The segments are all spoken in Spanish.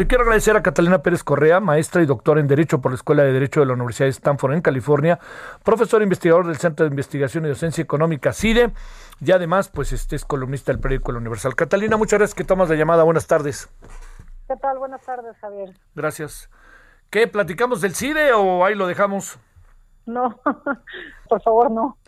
Le quiero agradecer a Catalina Pérez Correa, maestra y doctora en Derecho por la Escuela de Derecho de la Universidad de Stanford en California, profesor e investigador del Centro de Investigación y Docencia Económica CIDE, y además, pues este es columnista del periódico El Universal. Catalina, muchas gracias que tomas la llamada. Buenas tardes. ¿Qué tal? Buenas tardes, Javier. Gracias. ¿Qué? ¿Platicamos del CIDE o ahí lo dejamos? No, por favor, no.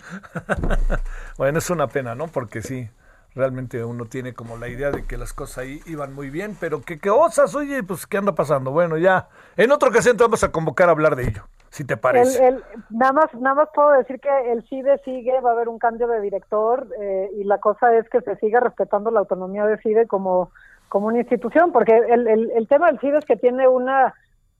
bueno, es una pena, ¿no? Porque sí, realmente uno tiene como la idea de que las cosas ahí iban muy bien, pero que qué osas, oye, pues qué anda pasando. Bueno, ya, en otra ocasión te vamos a convocar a hablar de ello, si te parece. El, el, nada más, nada más puedo decir que el CIDE sigue, va a haber un cambio de director eh, y la cosa es que se siga respetando la autonomía del CIDE como como una institución, porque el, el, el tema del CIDE es que tiene una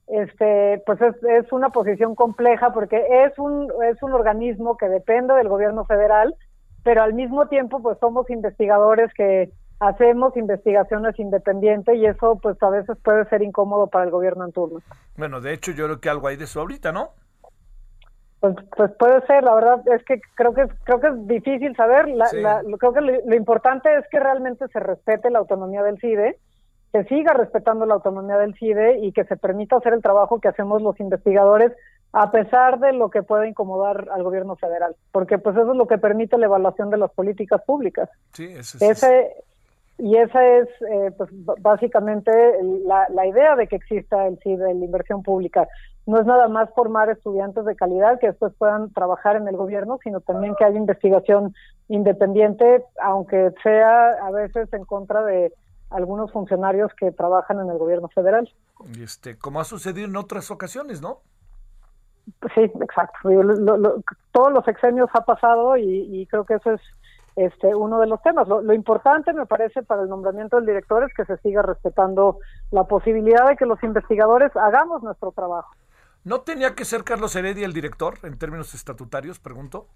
este pues es, es una posición compleja porque es un es un organismo que depende del gobierno federal pero al mismo tiempo pues somos investigadores que hacemos investigaciones independientes y eso pues a veces puede ser incómodo para el gobierno en turno. Bueno, de hecho yo creo que algo hay de eso ahorita, ¿no? Pues, pues puede ser, la verdad es que creo que creo que es difícil saber, la, Sí. la- creo que lo, lo importante es que realmente se respete la autonomía del CIDE, se siga respetando la autonomía del CIDE y que se permita hacer el trabajo que hacemos los investigadores a pesar de lo que pueda incomodar al gobierno federal, porque pues eso es lo que permite la evaluación de las políticas públicas. Sí, ese, Ese, y esa es eh, pues, básicamente la, la idea de que exista el CIDE, la inversión pública. No es nada más formar estudiantes de calidad que después puedan trabajar en el gobierno, sino también que haya investigación independiente, aunque sea a veces en contra de algunos funcionarios que trabajan en el gobierno federal. Y este, como ha sucedido en otras ocasiones, ¿no? Sí, exacto. Lo- todos los sexenios ha pasado y, y creo que eso es este uno de los temas. Lo, lo importante, me parece, para el nombramiento del director es que se siga respetando la posibilidad de que los investigadores hagamos nuestro trabajo. ¿No tenía que ser Carlos Heredia el director en términos estatutarios, pregunto?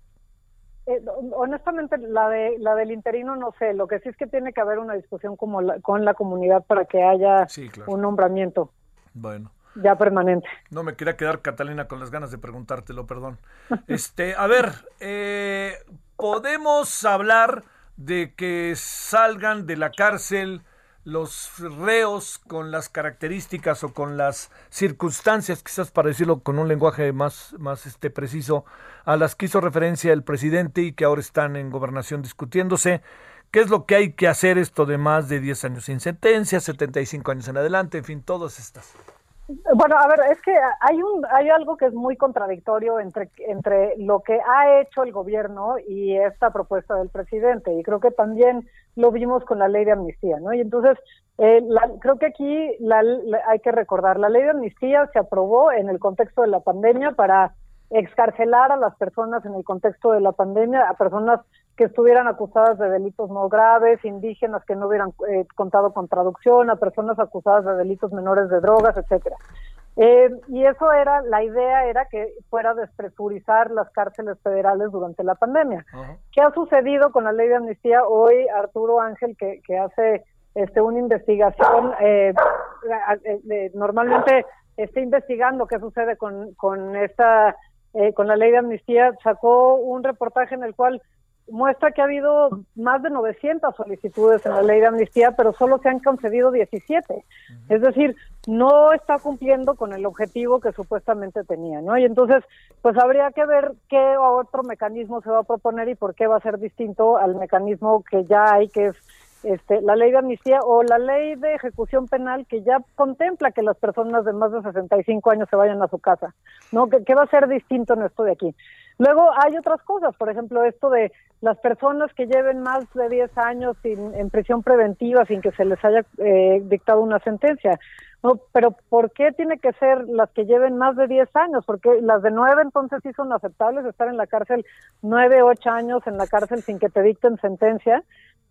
Eh, honestamente, la de la del interino no sé. Lo que sí es que tiene que haber una discusión como la- con la comunidad para que haya Sí, claro. un nombramiento Bueno. Ya permanente. No me quería quedar, Catalina, con las ganas de preguntártelo, perdón. Este, a ver, eh, podemos hablar de que salgan de la cárcel los reos con las características o con las circunstancias, quizás para decirlo con un lenguaje más, más este, preciso, a las que hizo referencia el presidente y que ahora están en gobernación discutiéndose. ¿Qué es lo que hay que hacer esto de más de 10 años sin sentencia, 75 años en adelante, en fin, todas estas? Bueno, a ver, es que hay un hay algo que es muy contradictorio entre entre lo que ha hecho el gobierno y esta propuesta del presidente y creo que también lo vimos con la ley de amnistía, ¿no? Y entonces eh, la- creo que aquí la- hay que recordar la ley de amnistía se aprobó en el contexto de la pandemia para excarcelar a las personas en el contexto de la pandemia, a personas que estuvieran acusadas de delitos no graves, indígenas que no hubieran eh, contado con traducción, a personas acusadas de delitos menores de drogas, etcétera. Eh, y eso era, la idea era que fuera a despresurizar las cárceles federales durante la pandemia. ¿Qué ha sucedido con la ley de amnistía? Hoy Arturo Ángel, que, que hace este, una investigación, eh, eh, normalmente está investigando qué sucede con, con esta, eh, con la ley de amnistía, sacó un reportaje en el cual muestra que ha habido más de 900 solicitudes en la ley de amnistía, pero solo se han concedido 17. Es decir, no está cumpliendo con el objetivo que supuestamente tenía, ¿no? Y entonces, pues habría que ver qué otro mecanismo se va a proponer y por qué va a ser distinto al mecanismo que ya hay, que es este, la ley de amnistía o la ley de ejecución penal que ya contempla que las personas de más de 65 años se vayan a su casa, ¿no? ¿Qué, qué va a ser distinto en esto de aquí? Luego hay otras cosas, por ejemplo, esto de las personas que lleven más de 10 años sin, en prisión preventiva sin que se les haya eh, dictado una sentencia. No, pero ¿por qué tiene que ser las que lleven más de 10 años? Porque las de 9 entonces sí son aceptables, estar en la cárcel 9, 8 años en la cárcel sin que te dicten sentencia.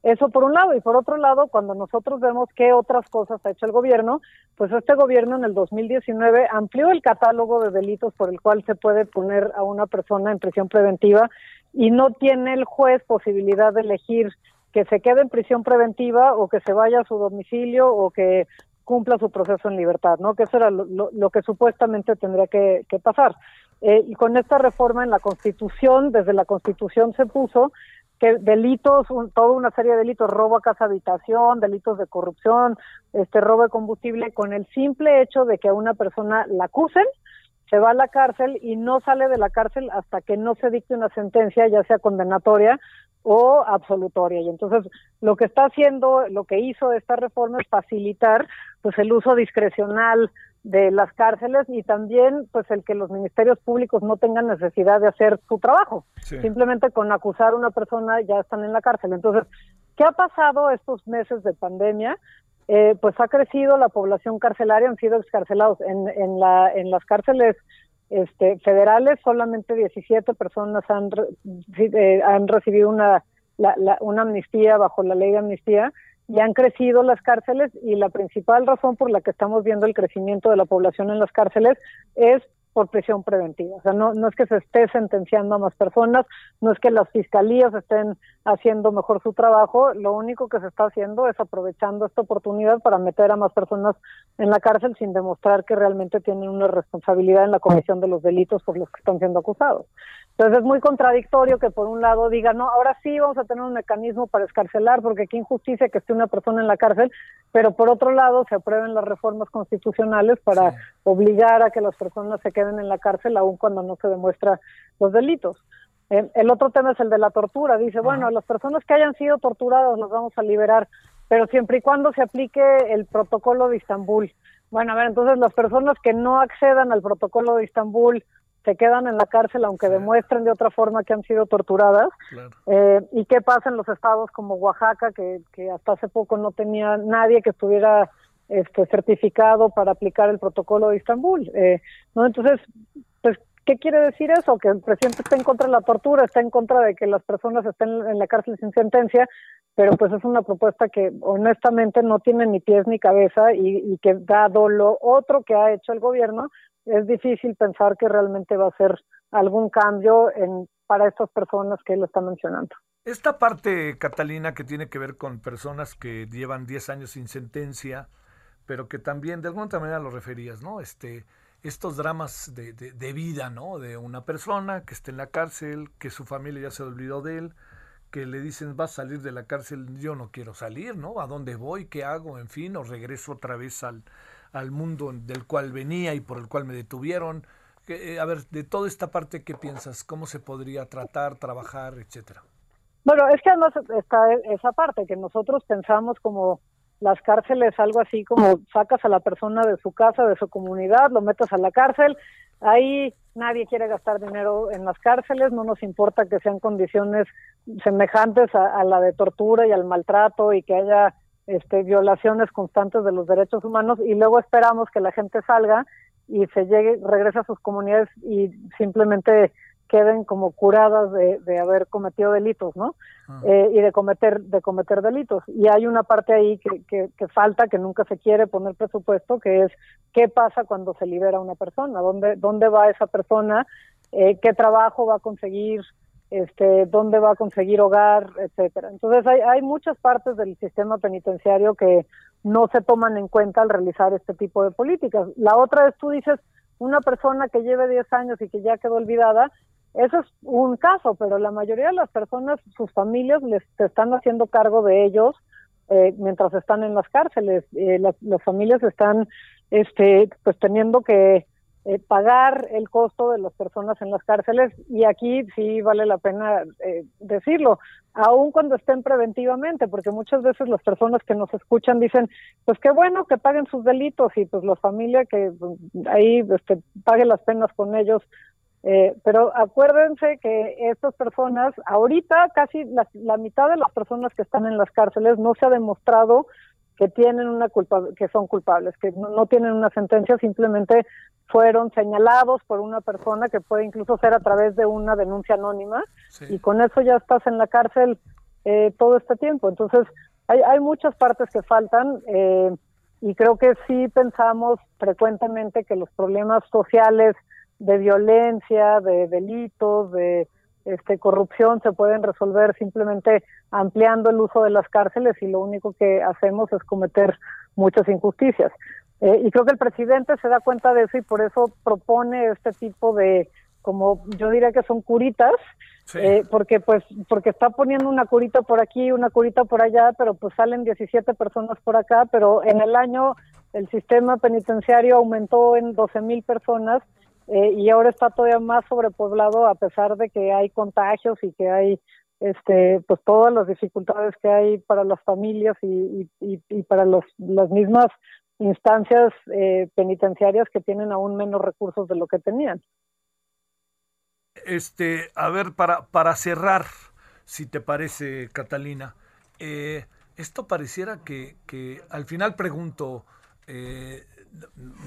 Eso por un lado. Y por otro lado, cuando nosotros vemos qué otras cosas ha hecho el gobierno, pues este gobierno en el 2019 amplió el catálogo de delitos por el cual se puede poner a una persona en prisión preventiva y no tiene el juez posibilidad de elegir que se quede en prisión preventiva o que se vaya a su domicilio o que cumpla su proceso en libertad, ¿no? Que eso era lo, que supuestamente tendría que, pasar. Eh, y con esta reforma en la Constitución, desde la Constitución se puso que delitos, toda una serie de delitos, robo a casa habitación, delitos de corrupción, este robo de combustible, con el simple hecho de que a una persona la acusen, se va a la cárcel y no sale de la cárcel hasta que no se dicte una sentencia, ya sea condenatoria o absolutoria. Y entonces lo que está haciendo, lo que hizo esta reforma es facilitar pues el uso discrecional de las cárceles y también pues el que los ministerios públicos no tengan necesidad de hacer su trabajo. Simplemente con acusar a una persona ya están en la cárcel. Entonces, ¿qué ha pasado estos meses de pandemia? Eh, pues ha crecido la población carcelaria, han sido excarcelados. En, en, la, en las cárceles este, federales solamente 17 personas han, eh, han recibido una, una amnistía bajo la ley de amnistía y han crecido las cárceles y la principal razón por la que estamos viendo el crecimiento de la población en las cárceles es por prisión preventiva. O sea, no, no es que se esté sentenciando a más personas, no es que las fiscalías estén haciendo mejor su trabajo, lo único que se está haciendo es aprovechando esta oportunidad para meter a más personas en la cárcel sin demostrar que realmente tienen una responsabilidad en la comisión de los delitos por los que están siendo acusados. Entonces es muy contradictorio que por un lado diga, no, ahora sí vamos a tener un mecanismo para escarcelar, porque qué injusticia que esté una persona en la cárcel, pero por otro lado se aprueben las reformas constitucionales para obligar a que las personas se queden en la cárcel aun cuando no se demuestra los delitos. Eh, el otro tema es el de la tortura. Dice, bueno, las personas que hayan sido torturadas las vamos a liberar, pero siempre y cuando se aplique el protocolo de Istambul. Bueno, a ver, entonces las personas que no accedan al protocolo de Istambul se quedan en la cárcel aunque demuestren de otra forma que han sido torturadas. Eh, ¿Y qué pasa en los estados como Oaxaca, que, que hasta hace poco no tenía nadie que estuviera este, certificado para aplicar el protocolo de Estambul? Eh, ¿no? Entonces, pues, ¿qué quiere decir eso? Que el presidente está en contra de la tortura, está en contra de que las personas estén en la cárcel sin sentencia, pero pues es una propuesta que honestamente no tiene ni pies ni cabeza y, y que dado lo otro que ha hecho el gobierno, es difícil pensar que realmente va a ser algún cambio en, para estas personas que él está mencionando. Esta parte, Catalina, que tiene que ver con personas que llevan 10 años sin sentencia, pero que también de alguna manera lo referías, ¿no? Este, estos dramas de, de, vida, ¿no? De una persona que está en la cárcel, que su familia ya se olvidó de él, que le dicen, vas a salir de la cárcel, yo no quiero salir, ¿no? ¿A dónde voy? ¿Qué hago? En fin, o regreso otra vez al, al mundo del cual venía y por el cual me detuvieron. Eh, a ver, de toda esta parte, ¿qué piensas? ¿Cómo se podría tratar, trabajar, etcétera? Bueno, es que además está esa parte, que nosotros pensamos como las cárceles, algo así como sacas a la persona de su casa, de su comunidad, lo metes a la cárcel, ahí nadie quiere gastar dinero en las cárceles, no nos importa que sean condiciones semejantes a la de tortura y al maltrato y que haya este, violaciones constantes de los derechos humanos y luego esperamos que la gente salga y se llegue, regrese a sus comunidades y simplemente queden como curadas de, de haber cometido delitos, ¿no? Ah. Eh, y de cometer de cometer delitos. Y hay una parte ahí que, que, que, falta, que nunca se quiere poner presupuesto, que es qué pasa cuando se libera una persona, dónde dónde va esa persona, eh, qué trabajo va a conseguir, este, dónde va a conseguir hogar, etcétera. Entonces hay, hay muchas partes del sistema penitenciario que no se toman en cuenta al realizar este tipo de políticas. La otra es, tú dices, una persona que lleve 10 años y que ya quedó olvidada, eso es un caso, pero la mayoría de las personas, sus familias les están haciendo cargo de ellos eh, mientras están en las cárceles. Eh, las, las familias están, este, pues teniendo que eh, pagar el costo de las personas en las cárceles y aquí sí vale la pena eh, decirlo, aun cuando estén preventivamente, porque muchas veces las personas que nos escuchan dicen, pues qué bueno que paguen sus delitos y pues la familia que mm, ahí este, pague las penas con ellos. Eh, pero acuérdense que estas personas, ahorita casi la mitad de las personas que están en las cárceles no se ha demostrado que tienen una culpa, que son culpables, que no, tienen una sentencia, simplemente fueron señalados por una persona que puede incluso ser a través de una denuncia anónima y con eso ya estás en la cárcel eh, todo este tiempo. Entonces, hay, hay muchas partes que faltan eh, y creo que sí pensamos frecuentemente que los problemas sociales de violencia, de delitos, de este, corrupción se pueden resolver simplemente ampliando el uso de las cárceles y lo único que hacemos es cometer muchas injusticias. Eh, y creo que el presidente se da cuenta de eso y por eso propone este tipo de, como yo diría que son curitas, eh, porque pues porque está poniendo una curita por aquí, una curita por allá, pero pues salen 17 personas por acá, pero en el año el sistema penitenciario aumentó en 12 mil personas eh, y ahora está todavía más sobrepoblado a pesar de que hay contagios y que hay este pues todas las dificultades que hay para las familias y, y, para los, las mismas instancias eh, penitenciarias que tienen aún menos recursos de lo que tenían. Este, a ver, para, para cerrar, si te parece, Catalina, eh, esto pareciera que, que, al final pregunto,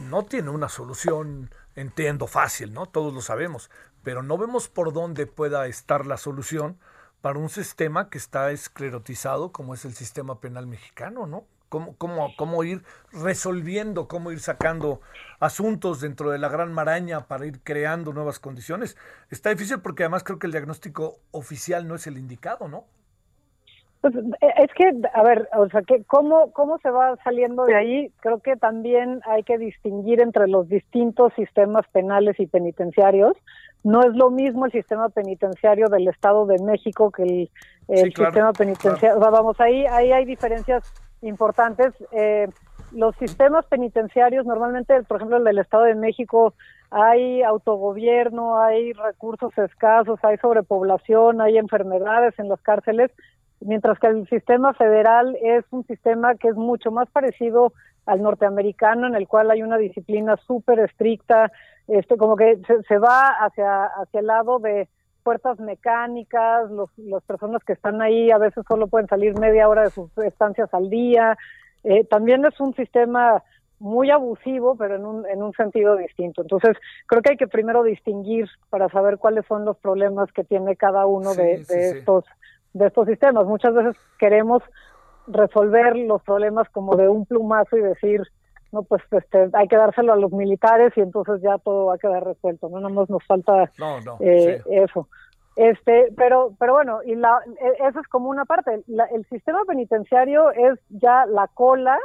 no tiene una solución entiendo fácil, ¿no? Todos lo sabemos, pero no vemos por dónde pueda estar la solución para un sistema que está esclerotizado como es el sistema penal mexicano, ¿no? Cómo, cómo, cómo ir resolviendo, cómo ir sacando asuntos dentro de la gran maraña para ir creando nuevas condiciones. Está difícil porque además creo que el diagnóstico oficial no es el indicado, ¿no? Pues eh, es que, a ver, o sea, que cómo, cómo se va saliendo de ahí, creo que también hay que distinguir entre los distintos sistemas penales y penitenciarios. No es lo mismo el sistema penitenciario del Estado de México que el, sistema penitenciario. vamos, ahí, ahí hay diferencias importantes. Eh, los sistemas penitenciarios, normalmente, por ejemplo, el del Estado de México, hay autogobierno, hay recursos escasos, hay sobrepoblación, hay enfermedades en las cárceles mientras que el sistema federal es un sistema que es mucho más parecido al norteamericano, en el cual hay una disciplina súper estricta, este, como que se, va hacia, hacia el lado de puertas mecánicas, los, las personas que están ahí a veces solo pueden salir media hora de sus estancias al día. Eh, también es un sistema muy abusivo, pero en un, en un sentido distinto. Entonces, creo que hay que primero distinguir para saber cuáles son los problemas que tiene cada uno de, estos de estos sistemas. Muchas veces queremos resolver los problemas como de un plumazo y decir, no, pues este, hay que dárselo a los militares y entonces ya todo va a quedar resuelto, no nada más nos falta eh, eso. Este, pero, pero bueno, y la, e, eso es como una parte. el sistema penitenciario es ya la cola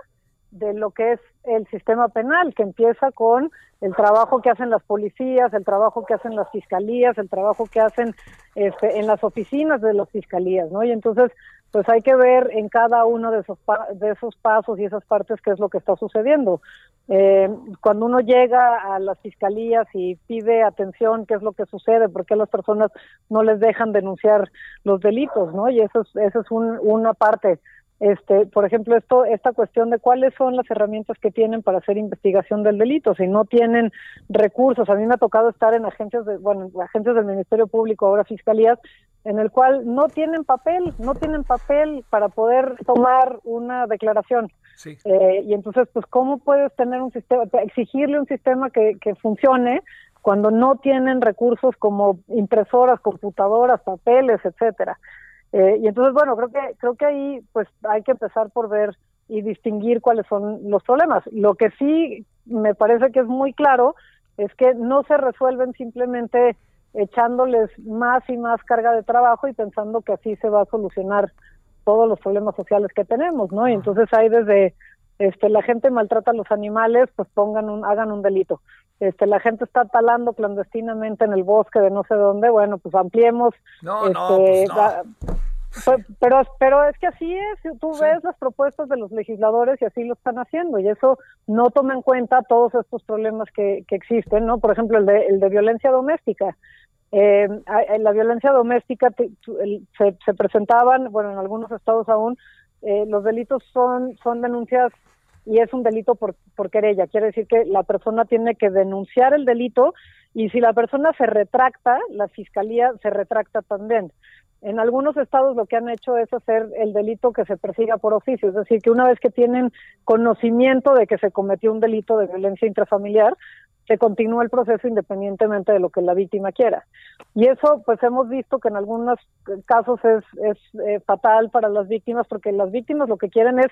de lo que es el sistema penal, que empieza con el trabajo que hacen las policías, el trabajo que hacen las fiscalías, el trabajo que hacen este, en las oficinas de las fiscalías, ¿no? Y entonces, pues hay que ver en cada uno de esos, de esos pasos y esas partes qué es lo que está sucediendo. Eh, cuando uno llega a las fiscalías y pide atención, qué es lo que sucede, por qué las personas no les dejan denunciar los delitos, ¿no? Y eso es, eso es una parte este, por ejemplo, esto, esta cuestión de cuáles son las herramientas que tienen para hacer investigación del delito, si no tienen recursos. A mí me ha tocado estar en agencias de, bueno, agencias del Ministerio Público, ahora fiscalías, en el cual no tienen papel, no tienen papel para poder tomar una declaración. Eh, y entonces, pues, ¿cómo puedes tener un sistema, exigirle un sistema que, que funcione cuando no tienen recursos como impresoras, computadoras, papeles, etcétera? Eh, y entonces, bueno, creo que, creo que ahí pues hay que empezar por ver y distinguir cuáles son los problemas. Lo que sí me parece que es muy claro es que no se resuelven simplemente echándoles más y más carga de trabajo y pensando que así se va a solucionar todos los problemas sociales que tenemos, ¿no? Y entonces hay desde este la gente maltrata a los animales, pues pongan un hagan un delito. Este la gente está talando clandestinamente en el bosque de no sé dónde, bueno, pues ampliemos no, este, no, pues pero, pero es que así es, tú ves las propuestas de los legisladores y así lo están haciendo y eso no toma en cuenta todos estos problemas que, que existen, ¿no? Por ejemplo, el de, el de violencia doméstica. Eh, la violencia doméstica se, se, presentaban, bueno, en algunos estados aún, eh, los delitos son, son denuncias y es un delito por, por querella. Quiere decir que la persona tiene que denunciar el delito y si la persona se retracta, la fiscalía se retracta también. En algunos estados lo que han hecho es hacer el delito que se persiga por oficio, es decir, que una vez que tienen conocimiento de que se cometió un delito de violencia intrafamiliar, se continúa el proceso independientemente de lo que la víctima quiera. Y eso, pues hemos visto que en algunos casos es, es eh, fatal para las víctimas, porque las víctimas lo que quieren es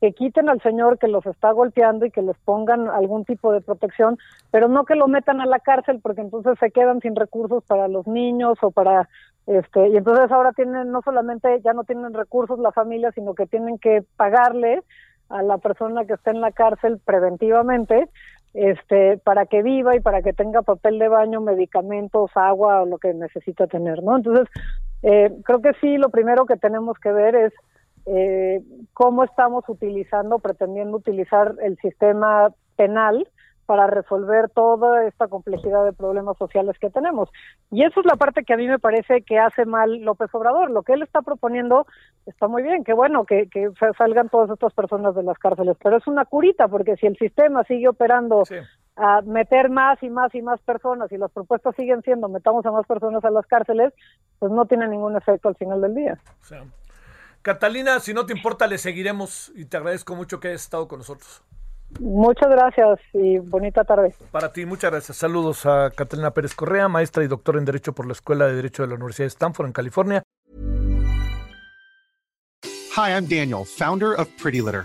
que quiten al señor que los está golpeando y que les pongan algún tipo de protección, pero no que lo metan a la cárcel porque entonces se quedan sin recursos para los niños o para este y entonces ahora tienen no solamente ya no tienen recursos la familia, sino que tienen que pagarle a la persona que está en la cárcel preventivamente este para que viva y para que tenga papel de baño, medicamentos, agua o lo que necesita tener, ¿no? Entonces, eh, creo que sí, lo primero que tenemos que ver es eh, cómo estamos utilizando, pretendiendo utilizar el sistema penal para resolver toda esta complejidad de problemas sociales que tenemos. Y eso es la parte que a mí me parece que hace mal López Obrador. Lo que él está proponiendo está muy bien, que bueno, que, que salgan todas estas personas de las cárceles, pero es una curita, porque si el sistema sigue operando a meter más y más y más personas y las propuestas siguen siendo metamos a más personas a las cárceles, pues no tiene ningún efecto al final del día. Catalina, si no te importa, le seguiremos y te agradezco mucho que hayas estado con nosotros. Muchas gracias y bonita tarde. Para ti, muchas gracias. Saludos a Catalina Pérez Correa, maestra y doctora en Derecho por la Escuela de Derecho de la Universidad de Stanford en California. Hi, I'm Daniel, founder of Pretty Litter.